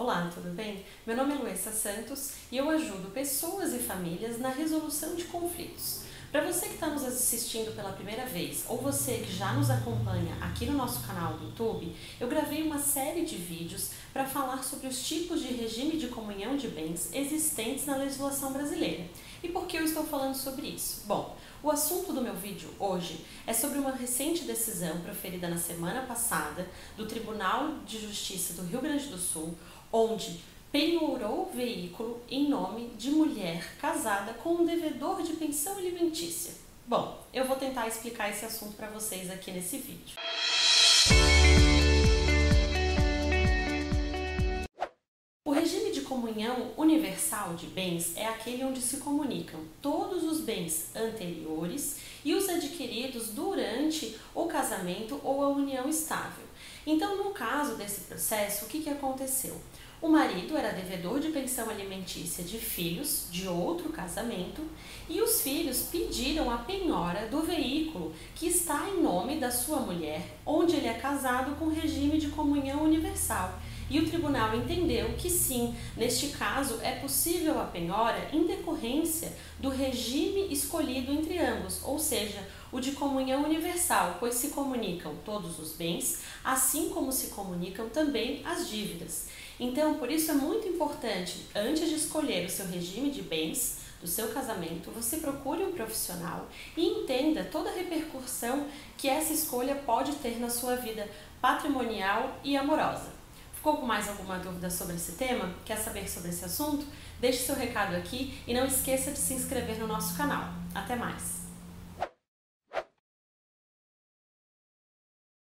Olá, tudo bem? Meu nome é Luessa Santos e eu ajudo pessoas e famílias na resolução de conflitos. Para você que está nos assistindo pela primeira vez ou você que já nos acompanha aqui no nosso canal do YouTube, eu gravei uma série de vídeos para falar sobre os tipos de regime de comunhão de bens existentes na legislação brasileira. E por que eu estou falando sobre isso? Bom, o assunto do meu vídeo hoje é sobre uma recente decisão proferida na semana passada do Tribunal de Justiça do Rio Grande do Sul, onde penhorou veículo em nome de mulher casada com um devedor de pensão alimentícia. Bom, eu vou tentar explicar esse assunto para vocês aqui nesse vídeo. O regime de comunhão universal de bens é aquele onde se comunicam todos os bens anteriores e os adquiridos durante o casamento ou a união estável. Então, no caso desse processo, o que, que aconteceu? O marido era devedor de pensão alimentícia de filhos de outro casamento e os filhos pediram a penhora do veículo que está em nome da sua mulher, onde ele é casado com regime de comunhão universal. E o tribunal entendeu que sim, neste caso é possível a penhora em decorrência do regime escolhido entre ambos, ou seja, o de comunhão universal, pois se comunicam todos os bens, assim como se comunicam também as dívidas. Então, por isso é muito importante, antes de escolher o seu regime de bens, do seu casamento, você procure um profissional e entenda toda a repercussão que essa escolha pode ter na sua vida patrimonial e amorosa. Ficou com mais alguma dúvida sobre esse tema? Quer saber sobre esse assunto? Deixe seu recado aqui e não esqueça de se inscrever no nosso canal. Até mais!